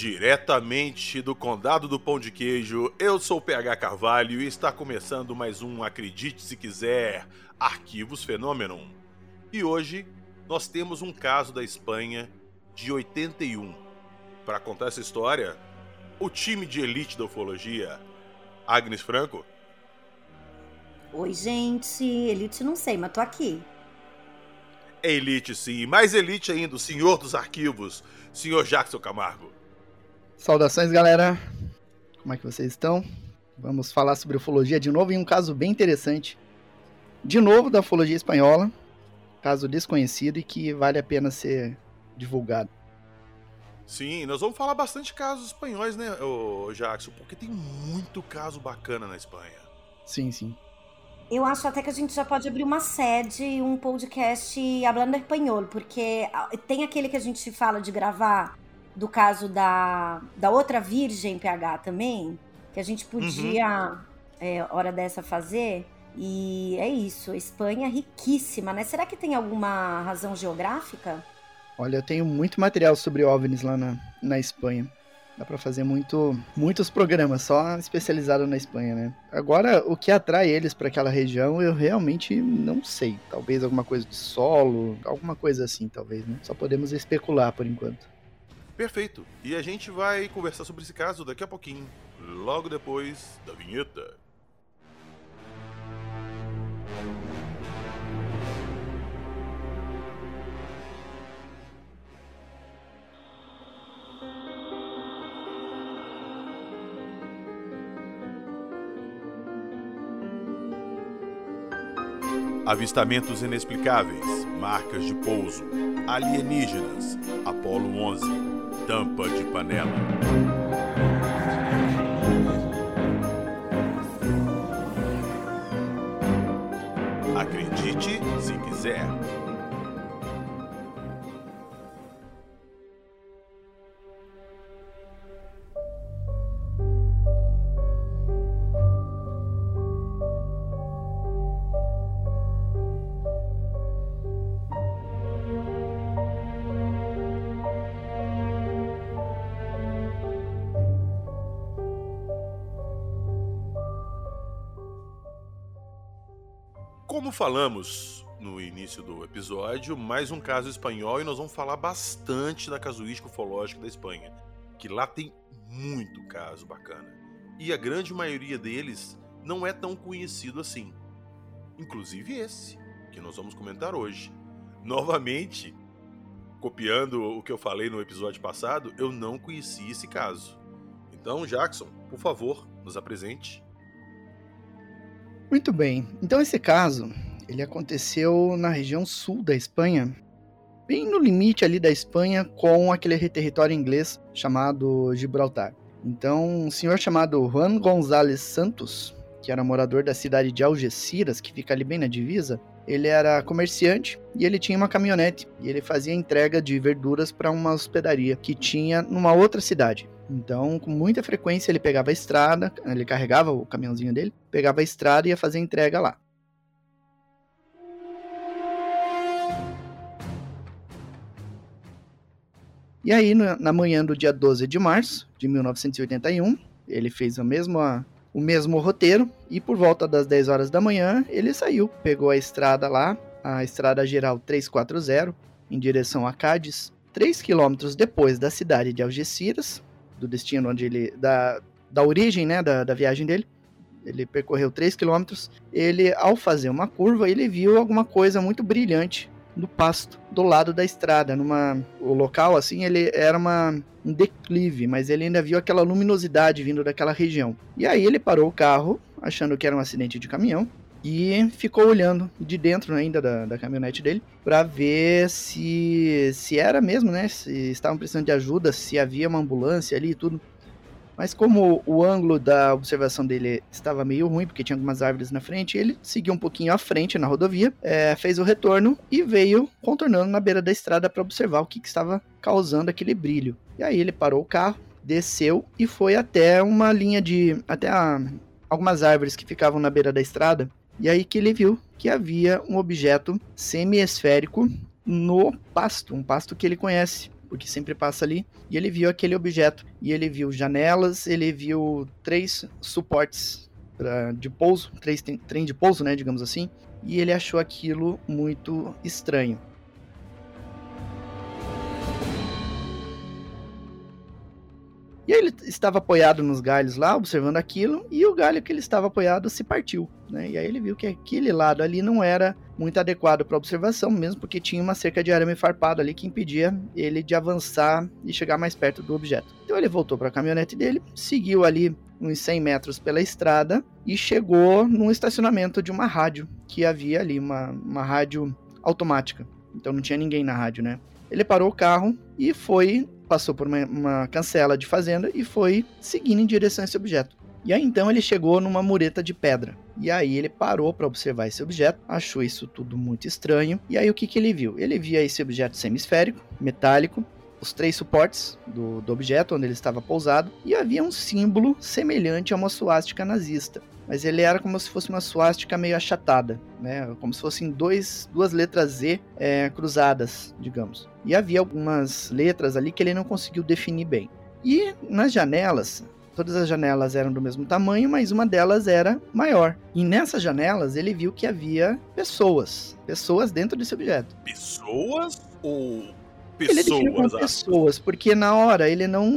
Diretamente do Condado do Pão de Queijo, eu sou o PH Carvalho e está começando mais um Acredite Se Quiser Arquivos Fenômeno. E hoje nós temos um caso da Espanha de 81. Para contar essa história, o time de elite da ufologia, Agnes Franco. Oi, gente. Elite não sei, mas tô aqui. É elite, sim. Mais elite ainda, o senhor dos arquivos, senhor Jackson Camargo. Saudações, galera. Como é que vocês estão? Vamos falar sobre ufologia de novo em um caso bem interessante. De novo da ufologia espanhola, caso desconhecido e que vale a pena ser divulgado. Sim, nós vamos falar bastante casos espanhóis, né, Jackson? Porque tem muito caso bacana na Espanha. Sim, sim. Eu acho até que a gente já pode abrir uma sede, um podcast hablando espanhol, porque ah, tem aquele que a gente fala de gravar do caso da, da outra virgem PH também, que a gente podia, uhum. é, hora dessa, fazer. E é isso, a Espanha é riquíssima, né? Será que tem alguma razão geográfica? Olha, eu tenho muito material sobre OVNIs lá na, na Espanha. Dá para fazer muito, muitos programas só especializado na Espanha, né? Agora, o que atrai eles para aquela região, eu realmente não sei. Talvez alguma coisa de solo, alguma coisa assim, talvez, né? Só podemos especular por enquanto. Perfeito. E a gente vai conversar sobre esse caso daqui a pouquinho, logo depois da vinheta. Avistamentos inexplicáveis, marcas de pouso, alienígenas, Apolo 11 tampa de panela. Falamos no início do episódio, mais um caso espanhol e nós vamos falar bastante da casuística ufológica da Espanha, que lá tem muito caso bacana. E a grande maioria deles não é tão conhecido assim. Inclusive esse, que nós vamos comentar hoje. Novamente, copiando o que eu falei no episódio passado, eu não conheci esse caso. Então, Jackson, por favor, nos apresente muito bem. Então esse caso, ele aconteceu na região sul da Espanha, bem no limite ali da Espanha com aquele território inglês chamado Gibraltar. Então, um senhor chamado Juan González Santos, que era morador da cidade de Algeciras, que fica ali bem na divisa, ele era comerciante e ele tinha uma caminhonete e ele fazia entrega de verduras para uma hospedaria que tinha numa outra cidade. Então, com muita frequência, ele pegava a estrada, ele carregava o caminhãozinho dele, pegava a estrada e ia fazer entrega lá. E aí, na manhã do dia 12 de março de 1981, ele fez o mesmo, o mesmo roteiro e por volta das 10 horas da manhã ele saiu, pegou a estrada lá, a estrada geral 340, em direção a Cádiz, 3 quilômetros depois da cidade de Algeciras, do destino onde ele. da, da origem, né, da, da viagem dele. Ele percorreu 3 quilômetros. Ele, ao fazer uma curva, ele viu alguma coisa muito brilhante no pasto do lado da estrada, numa o local assim, ele era uma um declive, mas ele ainda viu aquela luminosidade vindo daquela região. E aí ele parou o carro, achando que era um acidente de caminhão, e ficou olhando de dentro ainda da, da caminhonete dele para ver se se era mesmo, né? Se estavam precisando de ajuda, se havia uma ambulância ali e tudo. Mas como o ângulo da observação dele estava meio ruim, porque tinha algumas árvores na frente, ele seguiu um pouquinho à frente na rodovia, é, fez o retorno e veio contornando na beira da estrada para observar o que, que estava causando aquele brilho. E aí ele parou o carro, desceu e foi até uma linha de. até a, algumas árvores que ficavam na beira da estrada e aí que ele viu que havia um objeto semi-esférico no pasto, um pasto que ele conhece porque sempre passa ali, e ele viu aquele objeto. E ele viu janelas, ele viu três suportes pra, de pouso, três trem de pouso, né, digamos assim, e ele achou aquilo muito estranho. E aí ele estava apoiado nos galhos lá, observando aquilo, e o galho que ele estava apoiado se partiu. Né? E aí ele viu que aquele lado ali não era muito adequado para observação, mesmo porque tinha uma cerca de arame farpado ali que impedia ele de avançar e chegar mais perto do objeto. Então ele voltou para a caminhonete dele, seguiu ali uns 100 metros pela estrada e chegou num estacionamento de uma rádio que havia ali, uma, uma rádio automática. Então não tinha ninguém na rádio, né? Ele parou o carro e foi passou por uma, uma cancela de fazenda e foi seguindo em direção a esse objeto. E aí então ele chegou numa mureta de pedra. E aí ele parou para observar esse objeto, achou isso tudo muito estranho. E aí o que, que ele viu? Ele via esse objeto semisférico, metálico, os três suportes do, do objeto onde ele estava pousado, e havia um símbolo semelhante a uma suástica nazista mas ele era como se fosse uma suástica meio achatada, né? Como se fossem dois, duas letras Z é, cruzadas, digamos. E havia algumas letras ali que ele não conseguiu definir bem. E nas janelas, todas as janelas eram do mesmo tamanho, mas uma delas era maior. E nessas janelas ele viu que havia pessoas, pessoas dentro desse objeto. Pessoas ou pessoas? Ele como pessoas, porque na hora ele não,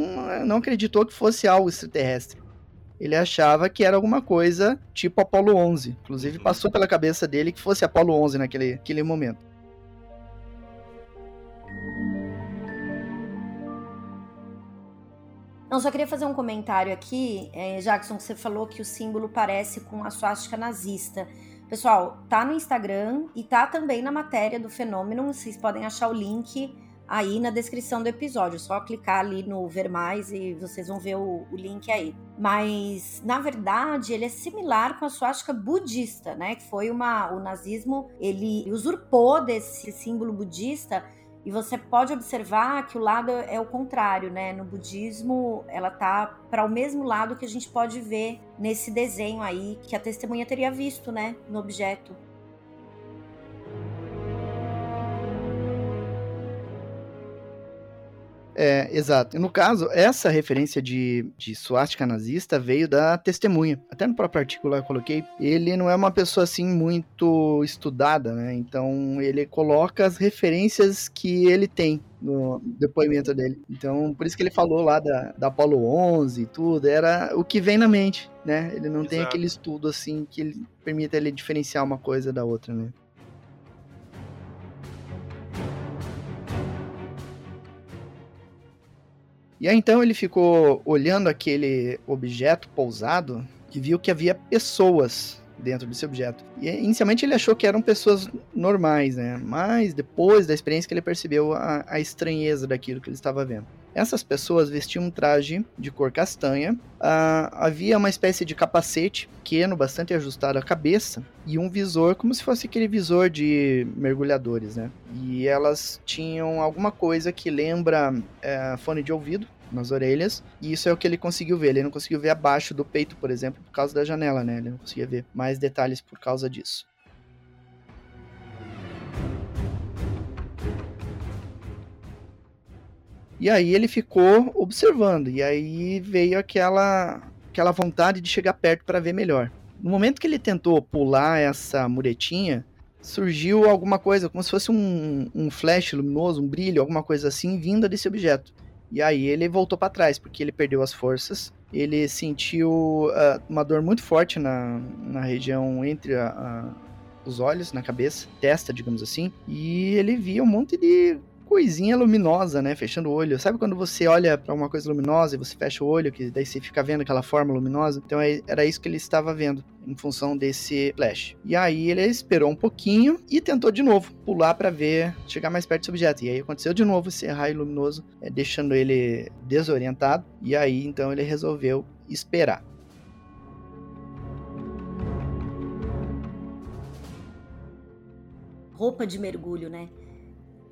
não acreditou que fosse algo extraterrestre ele achava que era alguma coisa tipo Apolo 11. Inclusive passou pela cabeça dele que fosse Apolo 11 naquele, naquele momento. Não, só queria fazer um comentário aqui, é, Jackson, que você falou que o símbolo parece com a suástica nazista. Pessoal, tá no Instagram e tá também na matéria do fenômeno. Vocês podem achar o link aí na descrição do episódio. Só clicar ali no ver mais e vocês vão ver o, o link aí. Mas, na verdade, ele é similar com a suástica budista, né? Que foi uma. O nazismo ele usurpou desse símbolo budista. E você pode observar que o lado é o contrário, né? No budismo, ela tá para o mesmo lado que a gente pode ver nesse desenho aí que a testemunha teria visto, né, no objeto. É, exato. No caso, essa referência de, de suástica nazista veio da testemunha. Até no próprio artigo lá eu coloquei, ele não é uma pessoa assim muito estudada, né? Então ele coloca as referências que ele tem no depoimento dele. Então, por isso que ele falou lá da, da Apollo 11 e tudo, era o que vem na mente, né? Ele não Exato. tem aquele estudo assim que ele permita ele diferenciar uma coisa da outra, né? E aí então ele ficou olhando aquele objeto pousado e viu que havia pessoas dentro desse objeto. E inicialmente ele achou que eram pessoas normais, né? Mas depois da experiência que ele percebeu a, a estranheza daquilo que ele estava vendo. Essas pessoas vestiam um traje de cor castanha, havia uma espécie de capacete pequeno, bastante ajustado à cabeça, e um visor, como se fosse aquele visor de mergulhadores, né? E elas tinham alguma coisa que lembra uh, fone de ouvido, nas orelhas, e isso é o que ele conseguiu ver. Ele não conseguiu ver abaixo do peito, por exemplo, por causa da janela, né? Ele não conseguia ver mais detalhes por causa disso. E aí ele ficou observando, e aí veio aquela aquela vontade de chegar perto para ver melhor. No momento que ele tentou pular essa muretinha, surgiu alguma coisa, como se fosse um, um flash luminoso, um brilho, alguma coisa assim, vinda desse objeto. E aí ele voltou para trás, porque ele perdeu as forças. Ele sentiu uh, uma dor muito forte na, na região entre a, a, os olhos, na cabeça, testa, digamos assim. E ele via um monte de coisinha luminosa, né? Fechando o olho. Sabe quando você olha para uma coisa luminosa e você fecha o olho, que daí você fica vendo aquela forma luminosa? Então é, era isso que ele estava vendo em função desse flash. E aí ele esperou um pouquinho e tentou de novo pular para ver, chegar mais perto desse objeto. E aí aconteceu de novo esse raio luminoso, é, deixando ele desorientado. E aí então ele resolveu esperar. Roupa de mergulho, né?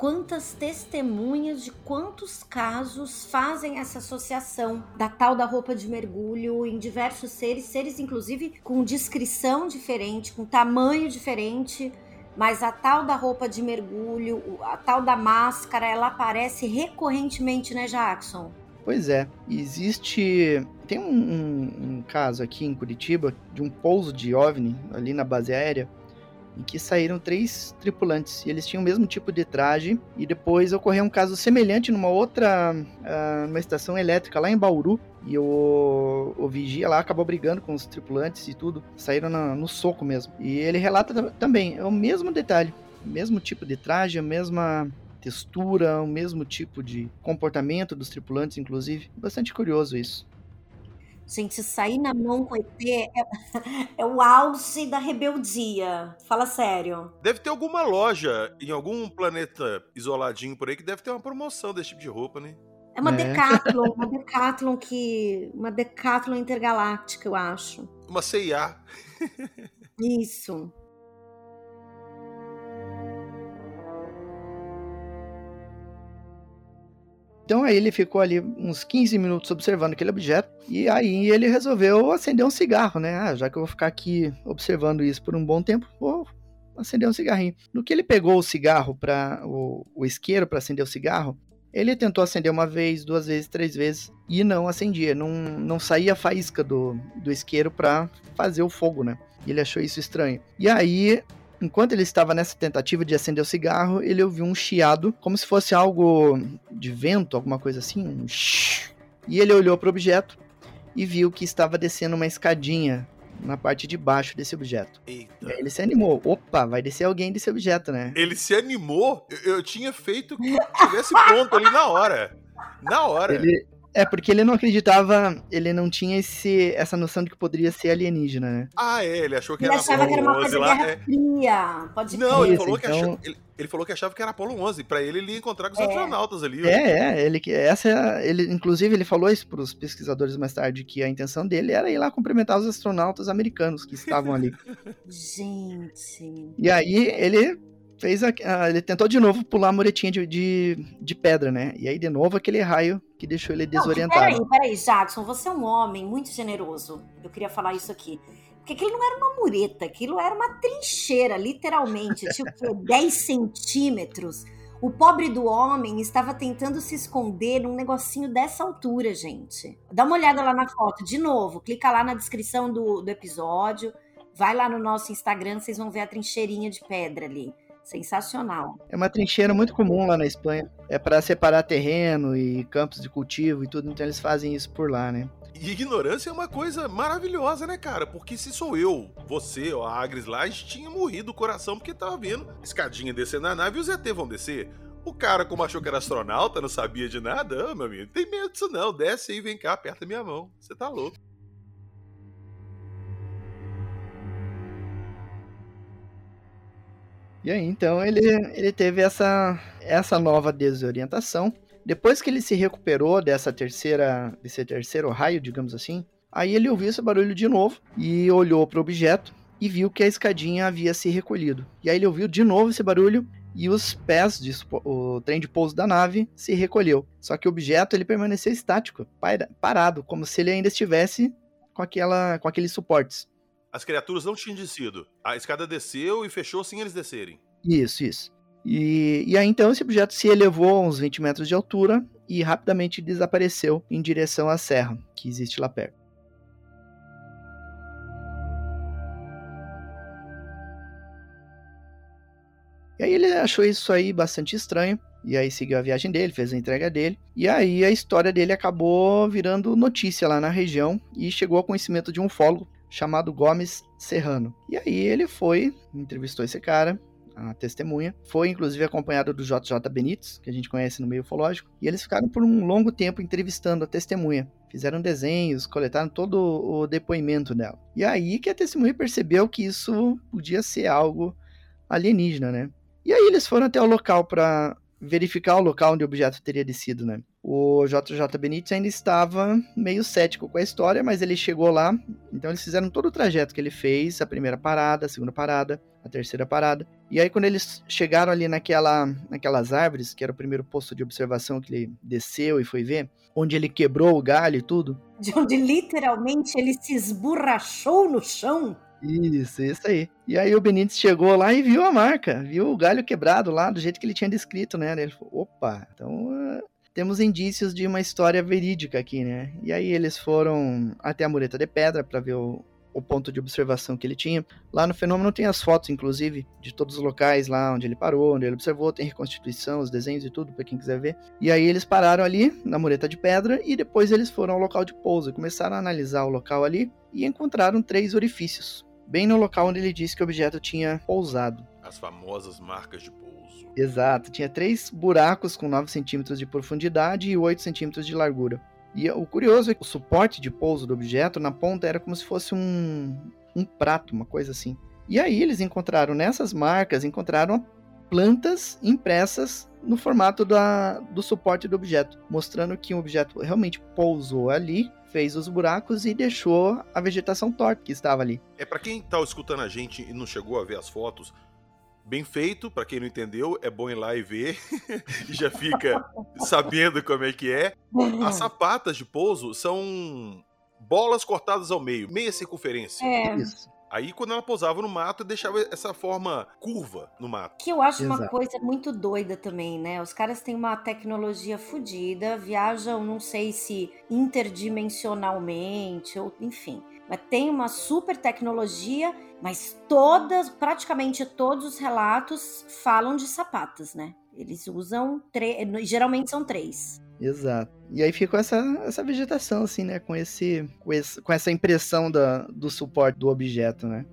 Quantas testemunhas de quantos casos fazem essa associação da tal da roupa de mergulho em diversos seres, seres inclusive com descrição diferente, com tamanho diferente, mas a tal da roupa de mergulho, a tal da máscara, ela aparece recorrentemente, né, Jackson? Pois é, existe. Tem um, um, um, caso aqui em Curitiba de um pouso de OVNI ali na base aérea em que saíram três tripulantes. E eles tinham o mesmo tipo de traje. E depois ocorreu um caso semelhante numa outra uh, numa estação elétrica lá em Bauru. E o, o vigia lá acabou brigando com os tripulantes e tudo. Saíram na, no soco mesmo. E ele relata também é o mesmo detalhe. Mesmo tipo de traje a mesma textura, o mesmo tipo de comportamento dos tripulantes, inclusive. Bastante curioso isso. Gente, sair na mão com ET é, é o auge da rebeldia. Fala sério. Deve ter alguma loja em algum planeta isoladinho por aí que deve ter uma promoção desse tipo de roupa, né? É uma é. Decathlon, uma Decathlon que. Uma Decathlon intergaláctica, eu acho. Uma CIA. Isso. Então aí ele ficou ali uns 15 minutos observando aquele objeto e aí ele resolveu acender um cigarro, né? Ah, já que eu vou ficar aqui observando isso por um bom tempo, vou acender um cigarrinho. No que ele pegou o cigarro para o, o isqueiro para acender o cigarro, ele tentou acender uma vez, duas vezes, três vezes e não acendia, não, não saía a faísca do, do isqueiro para fazer o fogo, né? Ele achou isso estranho. E aí Enquanto ele estava nessa tentativa de acender o cigarro, ele ouviu um chiado, como se fosse algo de vento, alguma coisa assim. Um e ele olhou para o objeto e viu que estava descendo uma escadinha na parte de baixo desse objeto. Eita. Ele se animou. Opa, vai descer alguém desse objeto, né? Ele se animou? Eu, eu tinha feito que tivesse ponto ali na hora. Na hora. Ele, é, porque ele não acreditava, ele não tinha esse, essa noção de que poderia ser alienígena, né? Ah, é, ele achou que ele era achava que era uma coisa lá, Guerra é... Fria. Pode Não, ele falou, então... que achava, ele, ele, falou que achava que era Apolo 11. Pra ele, ele ia encontrar com os é. astronautas ali. É, é, ele, essa é, ele, inclusive, ele falou isso pros pesquisadores mais tarde, que a intenção dele era ir lá cumprimentar os astronautas americanos que estavam ali. Gente... E aí, ele fez a, a, ele tentou de novo pular a muretinha de, de, de, pedra, né? E aí, de novo, aquele raio que deixou ele desorientado. Não, peraí, peraí, Jackson, você é um homem muito generoso. Eu queria falar isso aqui. Porque aquilo não era uma mureta, aquilo era uma trincheira, literalmente. tipo, 10 centímetros. O pobre do homem estava tentando se esconder num negocinho dessa altura, gente. Dá uma olhada lá na foto, de novo. Clica lá na descrição do, do episódio. Vai lá no nosso Instagram, vocês vão ver a trincheirinha de pedra ali. Sensacional. É uma trincheira muito comum lá na Espanha. É para separar terreno e campos de cultivo e tudo, então eles fazem isso por lá, né? E ignorância é uma coisa maravilhosa, né, cara? Porque se sou eu, você ou a Agres lá, a gente tinha morrido o coração porque tava vendo escadinha descer na nave e os ET vão descer. O cara, como achou que era astronauta, não sabia de nada, ah, meu amigo, tem medo disso não, desce aí, vem cá, aperta minha mão. Você tá louco. E aí, então, ele, ele teve essa, essa nova desorientação. Depois que ele se recuperou dessa terceira, desse terceiro raio, digamos assim, aí ele ouviu esse barulho de novo e olhou para o objeto e viu que a escadinha havia se recolhido. E aí ele ouviu de novo esse barulho e os pés, de, o trem de pouso da nave se recolheu. Só que o objeto ele permaneceu estático, parado, como se ele ainda estivesse com, aquela, com aqueles suportes. As criaturas não tinham descido. A escada desceu e fechou sem eles descerem. Isso, isso. E, e aí então esse objeto se elevou a uns 20 metros de altura e rapidamente desapareceu em direção à serra que existe lá perto. E aí ele achou isso aí bastante estranho, e aí seguiu a viagem dele, fez a entrega dele, e aí a história dele acabou virando notícia lá na região e chegou ao conhecimento de um fólogo chamado Gomes Serrano. E aí ele foi, entrevistou esse cara, a testemunha, foi inclusive acompanhado do JJ Benítez, que a gente conhece no meio ufológico, e eles ficaram por um longo tempo entrevistando a testemunha. Fizeram desenhos, coletaram todo o depoimento dela. E aí que a testemunha percebeu que isso podia ser algo alienígena, né? E aí eles foram até o local para verificar o local onde o objeto teria descido, né? O JJ Benítez ainda estava meio cético com a história, mas ele chegou lá, então eles fizeram todo o trajeto que ele fez, a primeira parada, a segunda parada, a terceira parada. E aí quando eles chegaram ali naquela, naquelas árvores, que era o primeiro posto de observação que ele desceu e foi ver, onde ele quebrou o galho e tudo. De onde literalmente ele se esborrachou no chão. Isso, isso aí. E aí o Benítez chegou lá e viu a marca, viu o galho quebrado lá, do jeito que ele tinha descrito, né? Ele falou, opa, então temos indícios de uma história verídica aqui, né? E aí eles foram até a mureta de pedra para ver o, o ponto de observação que ele tinha. Lá no fenômeno tem as fotos, inclusive, de todos os locais lá onde ele parou, onde ele observou, tem reconstituição, os desenhos e tudo, para quem quiser ver. E aí eles pararam ali, na mureta de pedra, e depois eles foram ao local de pouso, começaram a analisar o local ali e encontraram três orifícios, bem no local onde ele disse que o objeto tinha pousado. As famosas marcas de pouso. Exato, tinha três buracos com 9 centímetros de profundidade e 8 centímetros de largura. E o curioso é que o suporte de pouso do objeto na ponta era como se fosse um, um prato, uma coisa assim. E aí eles encontraram nessas marcas, encontraram plantas impressas no formato da, do suporte do objeto, mostrando que o objeto realmente pousou ali, fez os buracos e deixou a vegetação torta que estava ali. É para quem tá escutando a gente e não chegou a ver as fotos, bem feito, para quem não entendeu, é bom ir lá e ver e já fica sabendo como é que é. As sapatas de pouso são bolas cortadas ao meio, meia circunferência. É. Isso. Aí quando ela pousava no mato, deixava essa forma curva no mato. Que eu acho uma Exato. coisa muito doida também, né? Os caras têm uma tecnologia fodida, viajam, não sei se interdimensionalmente, ou enfim. Tem uma super tecnologia, mas todas, praticamente todos os relatos falam de sapatas, né? Eles usam, tre- geralmente são três. Exato. E aí ficou essa, essa vegetação, assim, né? Com, esse, com, esse, com essa impressão da, do suporte do objeto, né?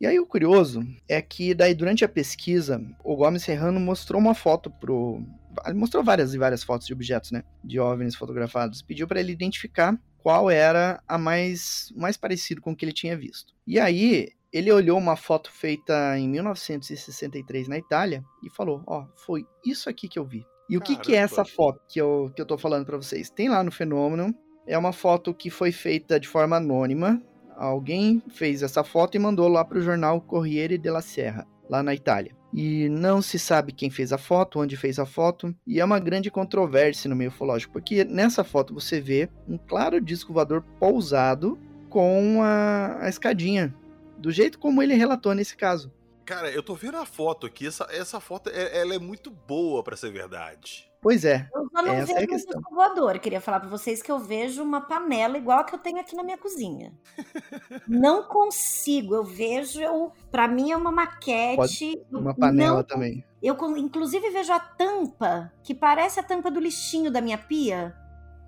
E aí o curioso é que daí durante a pesquisa, o Gomes Serrano mostrou uma foto pro... Ele mostrou várias e várias fotos de objetos, né? De OVNIs fotografados. Pediu para ele identificar qual era a mais, mais parecido com o que ele tinha visto. E aí ele olhou uma foto feita em 1963 na Itália e falou: Ó, foi isso aqui que eu vi. E o que, que é essa foto que eu, que eu tô falando para vocês? Tem lá no Fenômeno. É uma foto que foi feita de forma anônima. Alguém fez essa foto e mandou lá para o jornal Corriere della Serra, lá na Itália. E não se sabe quem fez a foto, onde fez a foto, e é uma grande controvérsia no meio ufológico, porque nessa foto você vê um claro disco voador pousado com a, a escadinha, do jeito como ele relatou nesse caso. Cara, eu tô vendo a foto aqui, essa, essa foto é, ela é muito boa pra ser verdade. Pois é, Eu só não Essa é a vejo um questão. disco voador. Queria falar pra vocês que eu vejo uma panela igual a que eu tenho aqui na minha cozinha. não consigo. Eu vejo, eu, para mim é uma maquete. uma Eu panela não- também. Eu inclusive vejo a tampa, que parece a tampa do lixinho da minha pia.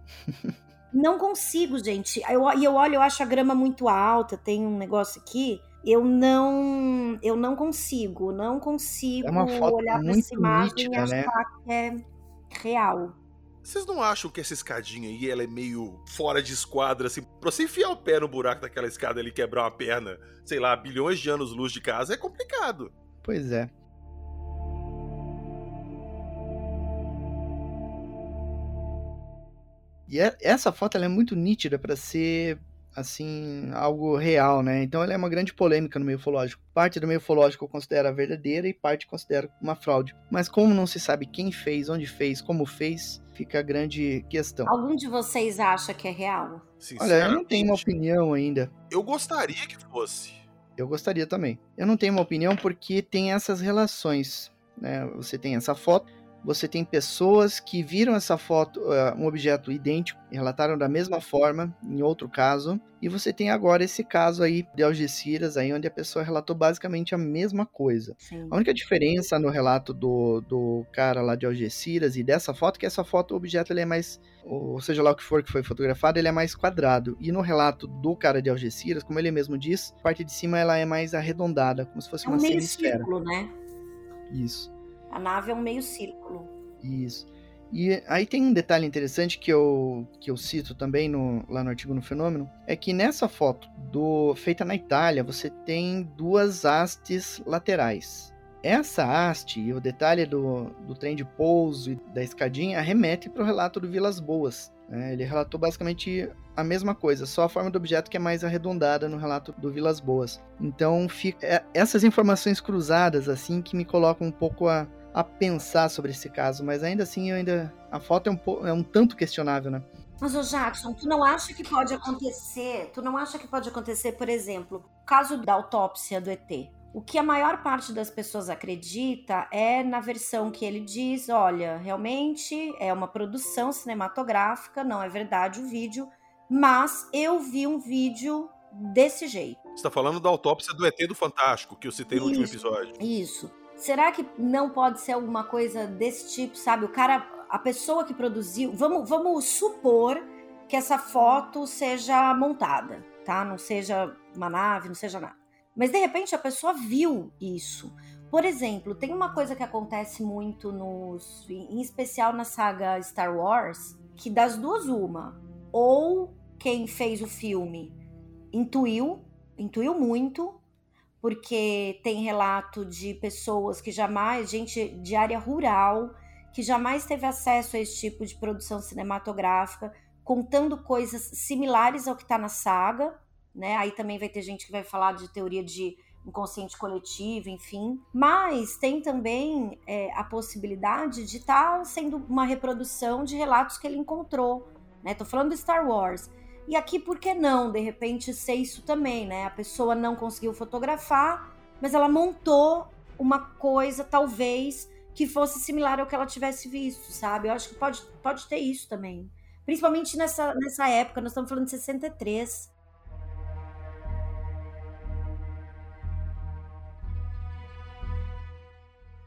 não consigo, gente. Eu, e eu olho, eu acho a grama muito alta. Tem um negócio aqui. Eu não, eu não consigo, não consigo É uma foto olhar para essa imagem nítida, e achar né? que é real. Vocês não acham que essa escadinha aí, ela é meio fora de esquadra, assim? Pra você enfiar o pé no buraco daquela escada ali e quebrar uma perna, sei lá, bilhões de anos luz de casa, é complicado. Pois é. E é- essa foto ela é muito nítida para ser assim algo real, né? Então ela é uma grande polêmica no meio ufológico. Parte do meio ufológico considera verdadeira e parte considera uma fraude. Mas como não se sabe quem fez, onde fez, como fez, fica a grande questão. Algum de vocês acha que é real? Olha, eu não tenho uma opinião ainda. Eu gostaria que fosse. Eu gostaria também. Eu não tenho uma opinião porque tem essas relações, né? Você tem essa foto, você tem pessoas que viram essa foto, eh, um objeto idêntico, e relataram da mesma forma, em outro caso, e você tem agora esse caso aí de Algeciras, aí onde a pessoa relatou basicamente a mesma coisa. Sim. A única diferença no relato do, do cara lá de Algeciras e dessa foto, é que essa foto, o objeto ele é mais, ou seja lá o que for que foi fotografado, ele é mais quadrado. E no relato do cara de Algeciras, como ele mesmo diz, a parte de cima ela é mais arredondada, como se fosse É uma um meio semisfera. círculo, né? Isso, A nave é um meio círculo. isso. E aí tem um detalhe interessante que eu, que eu cito também no, lá no artigo no Fenômeno, é que nessa foto do feita na Itália, você tem duas hastes laterais. Essa haste e o detalhe do, do trem de pouso e da escadinha remete para o relato do Vilas Boas. né? Ele relatou basicamente a mesma coisa, só a forma do objeto que é mais arredondada no relato do Vilas Boas. Então, fica, é- essas informações cruzadas, assim, que me colocam um pouco a, a pensar sobre esse caso, mas ainda assim, eu ainda a foto é um, po- é um tanto questionável, né? Mas, ô Jackson, tu não acha que pode acontecer? Tu não acha que pode acontecer, por exemplo, o caso da autópsia do ET? O que a maior parte das pessoas acredita é na versão que ele diz: olha, realmente é uma produção cinematográfica, não é verdade o vídeo, mas eu vi um vídeo desse jeito. Você está falando da autópsia do ET do Fantástico, que eu citei no isso, último episódio. Isso. Será que não pode ser alguma coisa desse tipo, sabe? O cara, a pessoa que produziu. Vamos, vamos supor que essa foto seja montada, tá? Não seja uma nave, não seja nada. Mas de repente a pessoa viu isso. Por exemplo, tem uma coisa que acontece muito nos, em especial na saga Star Wars, que das duas uma, ou quem fez o filme intuiu, intuiu muito, porque tem relato de pessoas que jamais, gente de área rural, que jamais teve acesso a esse tipo de produção cinematográfica, contando coisas similares ao que está na saga, né? Aí também vai ter gente que vai falar de teoria de inconsciente coletivo, enfim. Mas tem também é, a possibilidade de estar tá sendo uma reprodução de relatos que ele encontrou, né? Tô falando do Star Wars. E aqui, por que não, de repente, ser isso também, né? A pessoa não conseguiu fotografar, mas ela montou uma coisa, talvez, que fosse similar ao que ela tivesse visto, sabe? Eu acho que pode, pode ter isso também. Principalmente nessa, nessa época, nós estamos falando de 63.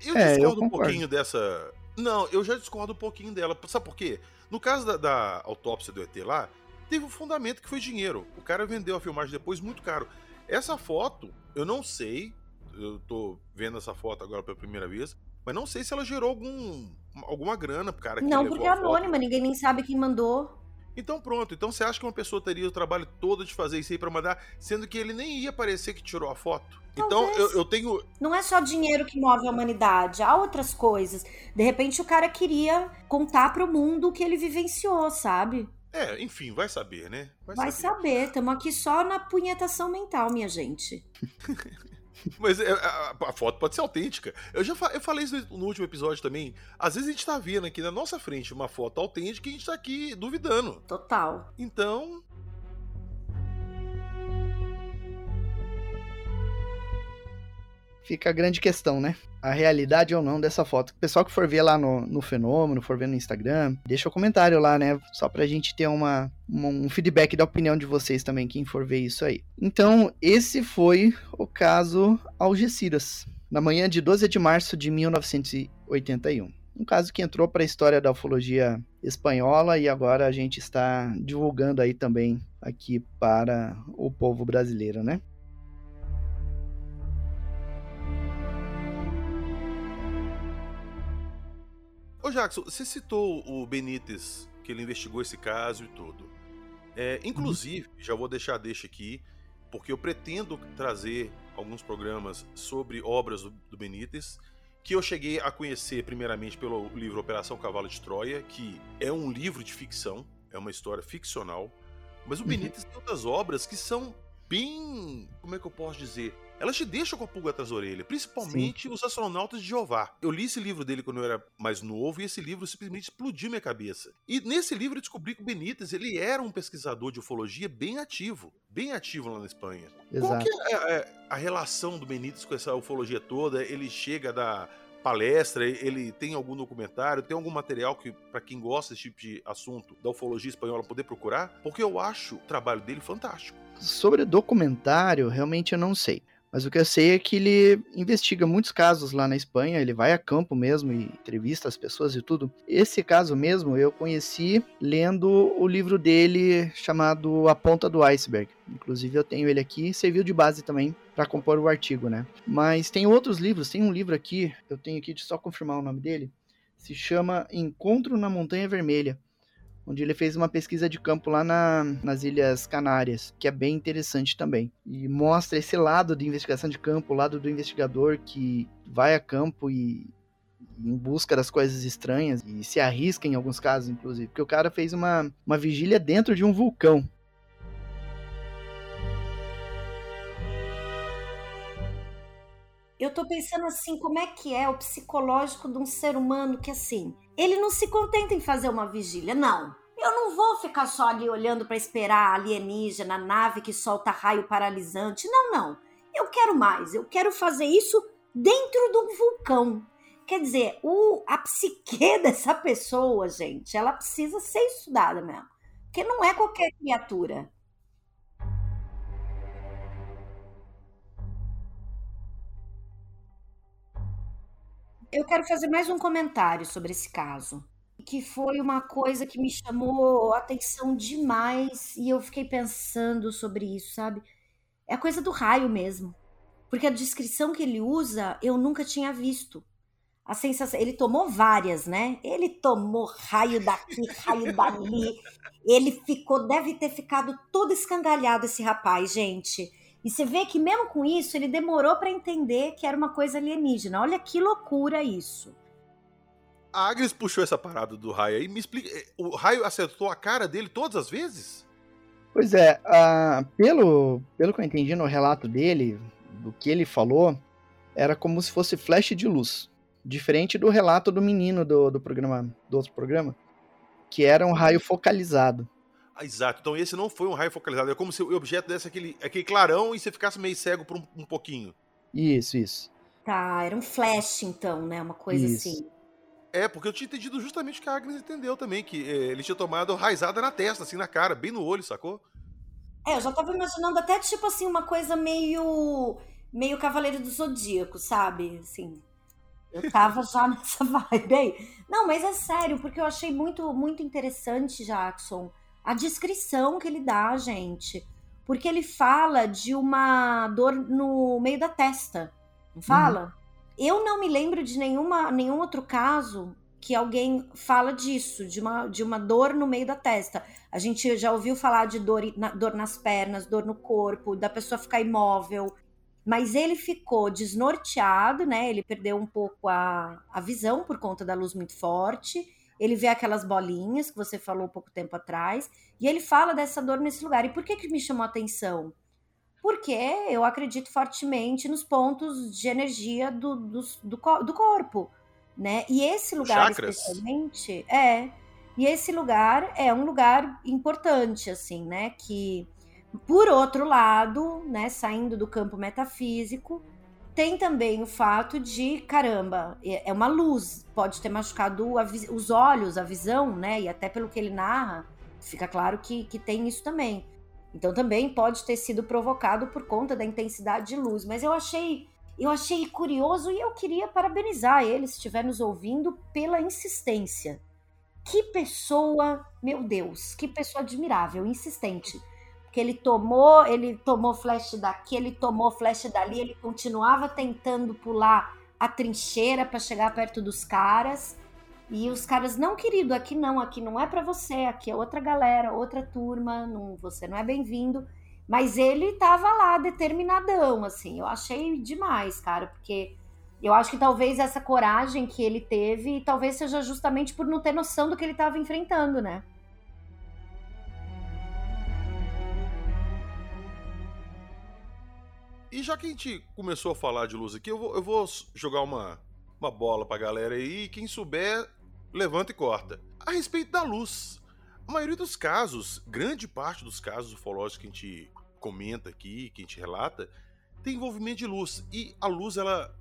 Eu é, discordo eu um pouquinho dessa. Não, eu já discordo um pouquinho dela. Sabe por quê? No caso da, da autópsia do ET lá, teve um fundamento que foi dinheiro. O cara vendeu a filmagem depois muito caro. Essa foto, eu não sei, eu tô vendo essa foto agora pela primeira vez, mas não sei se ela gerou algum, alguma grana pro cara que Não, porque é anônima, ninguém nem sabe quem mandou. Então pronto, então você acha que uma pessoa teria o trabalho todo de fazer isso aí pra mandar, sendo que ele nem ia parecer que tirou a foto? Então eu, eu, tenho. Não é só dinheiro que move a humanidade, há outras coisas. De repente o cara queria contar pro mundo o que ele vivenciou, sabe? É, enfim, vai saber, né? Vai, saber. Estamos aqui só na punhetação mental, minha gente. Mas é, a, a, foto pode ser autêntica. Eu já eu falei isso no último episódio também. Às vezes a gente tá vendo aqui na nossa frente uma foto autêntica e a gente tá aqui duvidando. Total. Então, fica a grande questão, né? A realidade ou não dessa foto. O pessoal que for ver lá no, no Fenômeno, for ver no Instagram, deixa o um comentário lá, né? Só pra gente ter uma, uma, um feedback da opinião de vocês também, quem for ver isso aí. Então, esse foi o caso Algeciras, na manhã de 12 de março de 1981. Um caso que entrou para a história da ufologia espanhola e agora a gente está divulgando aí também aqui para o povo brasileiro, né? Ô Jackson, você citou o Benítez, que ele investigou esse caso e tudo. É, inclusive, uhum. já vou deixar deixa aqui, porque eu pretendo trazer alguns programas sobre obras do, do Benítez, que eu cheguei a conhecer primeiramente pelo livro Operação Cavalo de Troia, que é um livro de ficção, é uma história ficcional, mas o uhum. Benítez tem outras obras que são bem. Como é que eu posso dizer? Elas te deixam com a pulga atrás da orelha, principalmente Sim. os astronautas de Jeová. Eu li esse livro dele quando eu era mais novo e esse livro simplesmente explodiu minha cabeça. E nesse livro eu descobri que o Benítez ele era um pesquisador de ufologia bem ativo, bem ativo lá na Espanha. Exato. Qual que é a, é a relação do Benítez com essa ufologia toda? Ele chega da palestra, ele tem algum documentário, tem algum material que para quem gosta desse tipo de assunto da ufologia espanhola poder procurar? Porque eu acho o trabalho dele fantástico. Sobre documentário, realmente eu não sei. Mas o que eu sei é que ele investiga muitos casos lá na Espanha, ele vai a campo mesmo e entrevista as pessoas e tudo. Esse caso mesmo eu conheci lendo o livro dele chamado A Ponta do Iceberg. Inclusive eu tenho ele aqui, serviu de base também para compor o artigo, né? Mas tem outros livros, tem um livro aqui, eu tenho aqui de só confirmar o nome dele, se chama Encontro na Montanha Vermelha onde ele fez uma pesquisa de campo lá na, nas Ilhas Canárias, que é bem interessante também. E mostra esse lado de investigação de campo, o lado do investigador que vai a campo e em busca das coisas estranhas e se arrisca em alguns casos, inclusive, porque o cara fez uma, uma vigília dentro de um vulcão. Eu tô pensando assim, como é que é o psicológico de um ser humano que assim, ele não se contenta em fazer uma vigília, não. Eu não vou ficar só ali olhando para esperar a alienígena, nave que solta raio paralisante. Não, não. Eu quero mais. Eu quero fazer isso dentro do vulcão. Quer dizer, o, a psique dessa pessoa, gente, ela precisa ser estudada mesmo. Porque não é qualquer criatura. Eu quero fazer mais um comentário sobre esse caso, que foi uma coisa que me chamou a atenção demais e eu fiquei pensando sobre isso, sabe? É a coisa do raio mesmo. Porque a descrição que ele usa eu nunca tinha visto. A sensação, ele tomou várias, né? Ele tomou raio daqui, raio dali. Ele ficou, deve ter ficado todo escangalhado esse rapaz, gente. E você vê que mesmo com isso, ele demorou para entender que era uma coisa alienígena. Olha que loucura isso. A Agnes puxou essa parada do raio aí. Me explica. Eh, o raio acertou a cara dele todas as vezes? Pois é, uh, pelo, pelo que eu entendi no relato dele, do que ele falou, era como se fosse flash de luz. Diferente do relato do menino do, do programa, do outro programa, que era um raio focalizado. Ah, exato. Então esse não foi um raio focalizado. É como se o objeto desse aquele, aquele clarão e você ficasse meio cego por um, um pouquinho. Isso, isso. Tá, era um flash então, né? Uma coisa isso. assim. É, porque eu tinha entendido justamente o que a Agnes entendeu também, que eh, ele tinha tomado raizada na testa, assim, na cara, bem no olho, sacou? É, eu já tava imaginando até tipo assim, uma coisa meio. meio Cavaleiro do Zodíaco, sabe? Assim. Eu tava já nessa vibe aí. Não, mas é sério, porque eu achei muito, muito interessante, Jackson a descrição que ele dá, gente. Porque ele fala de uma dor no meio da testa. Não fala? Uhum. Eu não me lembro de nenhuma, nenhum outro caso que alguém fala disso, de uma, de uma dor no meio da testa. A gente já ouviu falar de dor, na, dor nas pernas, dor no corpo, da pessoa ficar imóvel. Mas ele ficou desnorteado, né? Ele perdeu um pouco a, a visão por conta da luz muito forte ele vê aquelas bolinhas que você falou pouco tempo atrás, e ele fala dessa dor nesse lugar. E por que, que me chamou a atenção? Porque eu acredito fortemente nos pontos de energia do, do, do, do corpo, né? E esse lugar Chakras. especialmente é. E esse lugar é um lugar importante, assim, né? Que, por outro lado, né, saindo do campo metafísico, tem também o fato de, caramba, é, é uma luz, pode ter machucado os olhos, a visão, né? E até pelo que ele narra, fica claro que, que tem isso também. Então também pode ter sido provocado por conta da intensidade de luz. Mas eu achei, eu achei curioso e eu queria parabenizar ele, se estiver nos ouvindo, pela insistência. Que pessoa, meu Deus, que pessoa admirável, insistente que ele tomou, ele tomou flash daqui, ele tomou flash dali, ele continuava tentando pular a trincheira para chegar perto dos caras. E os caras, não, querido, aqui não, aqui não é para você, aqui é outra galera, outra turma, não, você não é bem-vindo. Mas ele tava lá determinadão, assim. Eu achei demais, cara, porque eu acho que talvez essa coragem que ele teve, talvez seja justamente por não ter noção do que ele estava enfrentando, né? E já que a gente começou a falar de luz aqui, eu vou, eu vou jogar uma, uma bola pra galera aí. Quem souber, levanta e corta. A respeito da luz. A maioria dos casos, grande parte dos casos ufológicos que a gente comenta aqui, que a gente relata, tem envolvimento de luz. E a luz, ela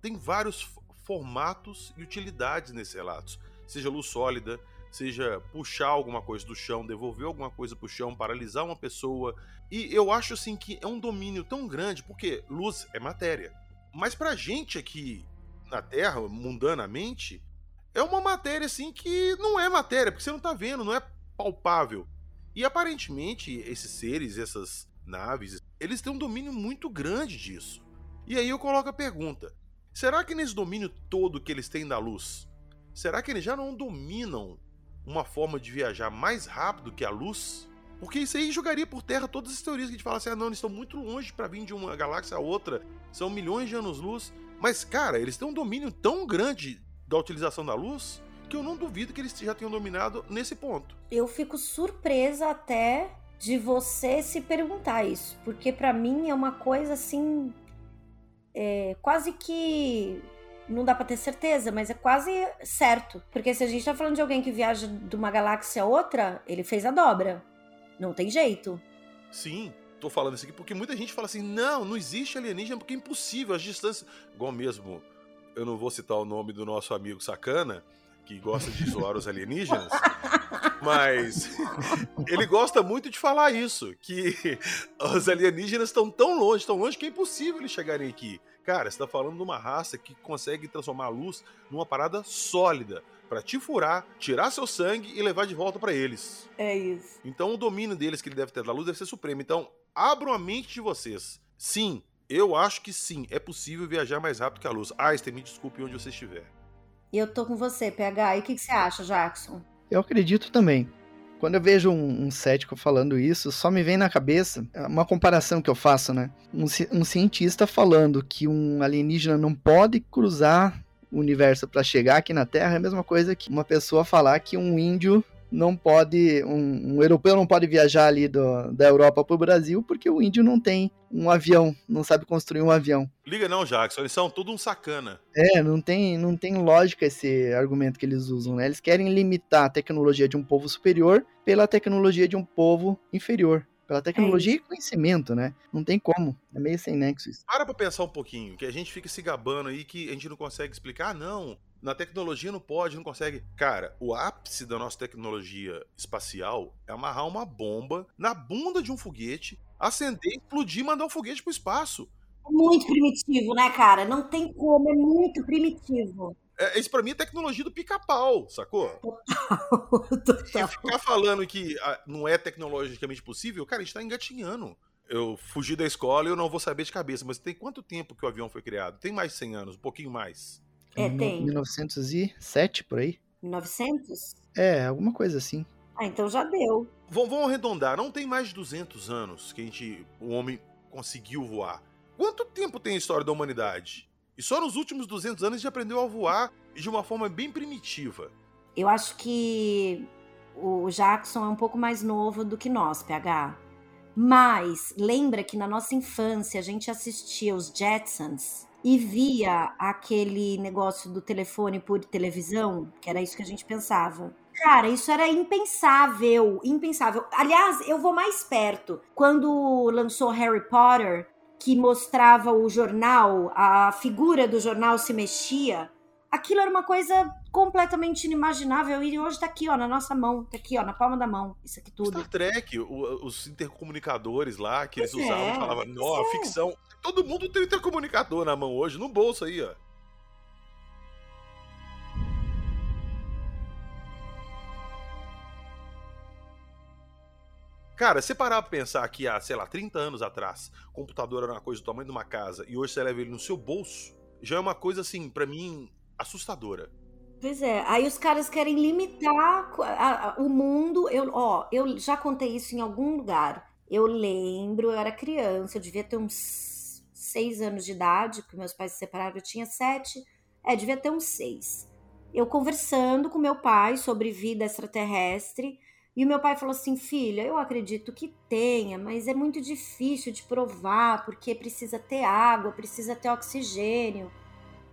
tem vários formatos e utilidades nesses relatos. Seja luz sólida, seja puxar alguma coisa do chão, devolver alguma coisa pro chão, paralisar uma pessoa. E eu acho assim que é um domínio tão grande, porque luz é matéria. Mas pra gente aqui na Terra, mundanamente, é uma matéria assim que não é matéria, porque você não tá vendo, não é palpável. E aparentemente esses seres, essas naves, eles têm um domínio muito grande disso. E aí eu coloco a pergunta: será que nesse domínio todo que eles têm da luz, será que eles já não dominam uma forma de viajar mais rápido que a luz? Porque isso aí jogaria por terra todas as teorias que a gente fala assim: ah, não, eles estão muito longe para vir de uma galáxia a outra, são milhões de anos-luz. Mas, cara, eles têm um domínio tão grande da utilização da luz que eu não duvido que eles já tenham dominado nesse ponto. Eu fico surpresa até de você se perguntar isso, porque para mim é uma coisa assim. É, quase que não dá pra ter certeza, mas é quase certo. Porque se a gente tá falando de alguém que viaja de uma galáxia a outra, ele fez a dobra. Não tem jeito. Sim, tô falando isso aqui porque muita gente fala assim: não, não existe alienígena porque é impossível, as distâncias. Igual mesmo, eu não vou citar o nome do nosso amigo sacana, que gosta de zoar os alienígenas, mas ele gosta muito de falar isso: que os alienígenas estão tão longe, tão longe que é impossível eles chegarem aqui. Cara, você tá falando de uma raça que consegue transformar a luz numa parada sólida para te furar, tirar seu sangue e levar de volta para eles. É isso. Então o domínio deles que ele deve ter da luz deve ser supremo. Então, abram a mente de vocês. Sim, eu acho que sim, é possível viajar mais rápido que a luz. Einstein, me desculpe onde você estiver. E eu tô com você, PH. E o que, que você acha, Jackson? Eu acredito também. Quando eu vejo um, um, cético falando isso, só me vem na cabeça uma comparação que eu faço, né? Um, um cientista falando que um alienígena não pode cruzar o universo para chegar aqui na Terra é a mesma coisa que uma pessoa falar que um índio não pode, um, um europeu não pode viajar ali do, da Europa para o Brasil porque o índio não tem um avião, não sabe construir um avião. Liga não, Jackson, eles são tudo um sacana. É, não tem, não tem lógica esse argumento que eles usam, né? Eles querem limitar a tecnologia de um povo superior pela tecnologia de um povo inferior. Pela tecnologia é e conhecimento, né? Não tem como. É meio sem nexo isso. Para pra pensar um pouquinho, que a gente fica se gabando aí que a gente não consegue explicar. Ah, não, na tecnologia não pode, não consegue. Cara, o ápice da nossa tecnologia espacial é amarrar uma bomba na bunda de um foguete, acender, explodir e mandar um foguete pro espaço. Muito primitivo, né, cara? Não tem como, é muito primitivo. É, isso pra mim é tecnologia do pica-pau, sacou? E ficar falando que ah, não é tecnologicamente possível, cara, a gente tá engatinhando. Eu fugi da escola e eu não vou saber de cabeça, mas tem quanto tempo que o avião foi criado? Tem mais de 100 anos, um pouquinho mais. É, tem. 1907, por aí? 900? É, alguma coisa assim. Ah, então já deu. Vamos, arredondar, não tem mais de 200 anos que a gente, o homem conseguiu voar. Quanto tempo tem a história da humanidade? E só nos últimos 200 anos a gente aprendeu a voar de uma forma bem primitiva. Eu acho que o Jackson é um pouco mais novo do que nós, PH. Mas lembra que na nossa infância a gente assistia os Jetsons e via aquele negócio do telefone por televisão, que era isso que a gente pensava. Cara, isso era impensável, impensável. Aliás, eu vou mais perto. Quando lançou Harry Potter, que mostrava o jornal, a figura do jornal se mexia, aquilo era uma coisa completamente inimaginável e hoje tá aqui, ó, na nossa mão, tá aqui, ó, na palma da mão, isso aqui tudo. Star Trek, o, os intercomunicadores lá que eles pois usavam, é, falavam, é. ficção. Todo mundo tem intercomunicador na mão hoje, no bolso aí, ó. Cara, se parar pra pensar que há, sei lá, 30 anos atrás, computador era uma coisa do tamanho de uma casa e hoje você leva ele no seu bolso, já é uma coisa, assim, para mim, assustadora. Pois é, aí os caras querem limitar o mundo. Eu, ó, eu já contei isso em algum lugar. Eu lembro, eu era criança, eu devia ter uns seis anos de idade, porque meus pais se separaram, eu tinha sete. É, devia ter uns seis. Eu conversando com meu pai sobre vida extraterrestre, e o meu pai falou assim: filha, eu acredito que tenha, mas é muito difícil de provar, porque precisa ter água, precisa ter oxigênio.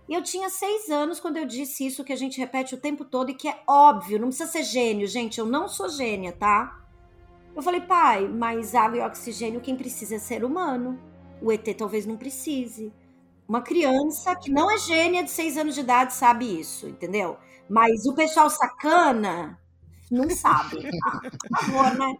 E eu tinha seis anos quando eu disse isso que a gente repete o tempo todo e que é óbvio, não precisa ser gênio, gente. Eu não sou gênia, tá? Eu falei, pai, mas água e oxigênio quem precisa é ser humano. O ET talvez não precise. Uma criança que não é gênia de seis anos de idade sabe isso, entendeu? Mas o pessoal sacana não sabe. Por favor, né?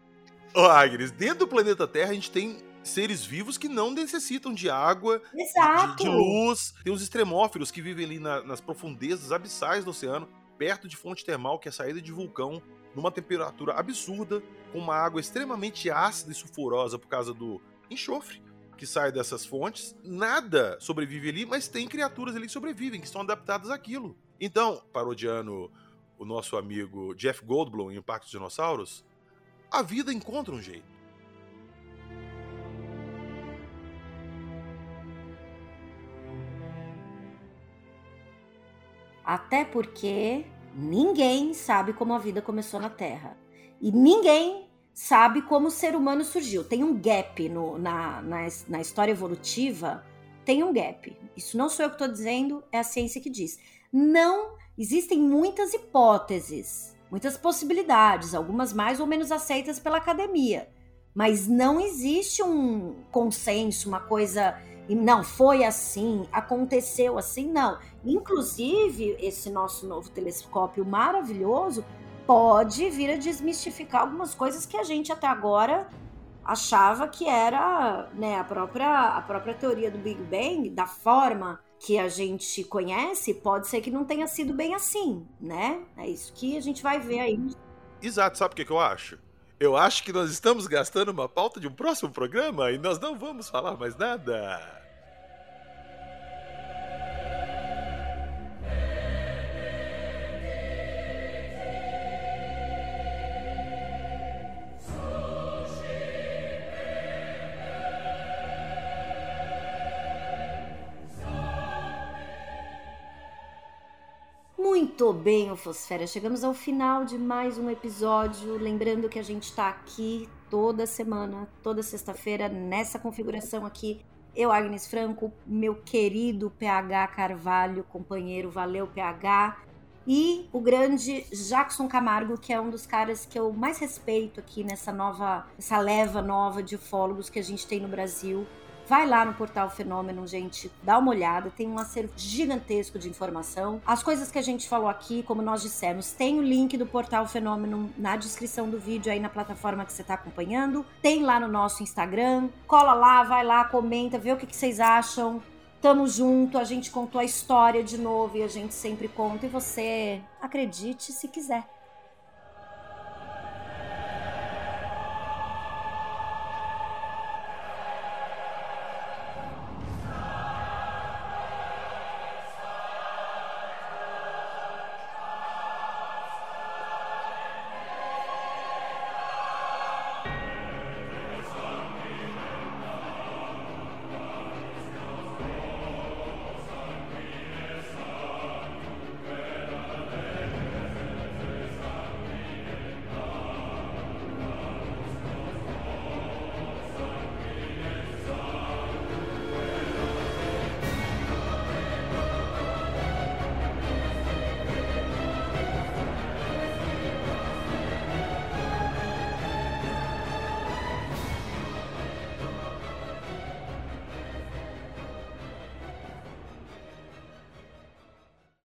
Ô, Agnes, dentro do planeta Terra a gente tem seres vivos que não necessitam de água, de, de, luz. Tem os extremófilos que vivem ali na, nas profundezas abissais do oceano, perto de fonte termal, que é a saída de vulcão, numa temperatura absurda, com uma água extremamente ácida e sulfurosa por causa do enxofre que sai dessas fontes. Nada sobrevive ali, mas tem criaturas ali que sobrevivem, que estão adaptadas àquilo. Então, parodiando o nosso amigo Jeff Goldblum em O Pacto dos Dinossauros, a vida encontra um jeito. Até porque ninguém sabe como a vida começou na Terra. E ninguém sabe como o ser humano surgiu. Tem um gap no, na, na, na história evolutiva tem um gap. Isso não sou eu que estou dizendo, é a ciência que diz. Não existem muitas hipóteses, muitas possibilidades, algumas mais ou menos aceitas pela academia, mas não existe um consenso, uma coisa não foi assim, aconteceu assim, não. Inclusive, esse nosso novo telescópio maravilhoso pode vir a desmistificar algumas coisas que a gente até agora achava que era né, a, própria, a própria teoria do Big Bang, da forma que a gente conhece, pode ser que não tenha sido bem assim, né? É isso que a gente vai ver aí. Exato, sabe o que, que eu acho? Eu acho que nós estamos gastando uma pauta de um próximo programa e nós não vamos falar mais nada. Bem, Fosfera. Chegamos ao final de mais um episódio. Lembrando que a gente está aqui toda semana, toda sexta-feira, nessa configuração aqui. Eu, Agnes Franco, meu querido PH Carvalho, companheiro, valeu PH. E o grande Jackson Camargo, que é um dos caras que eu mais respeito aqui nessa nova, essa leva nova de ufólogos que a gente tem no Brasil. Vai lá no portal Fenômeno, gente, dá uma olhada, tem um acervo gigantesco de informação. As coisas que a gente falou aqui, como nós dissemos, tem o link do portal Fenômeno na descrição do vídeo aí na plataforma que você está acompanhando. Tem lá no nosso Instagram. Cola lá, vai lá, comenta, vê o que, que vocês acham. Tamo junto, a gente contou a história de novo e a gente sempre conta. E você acredite se quiser.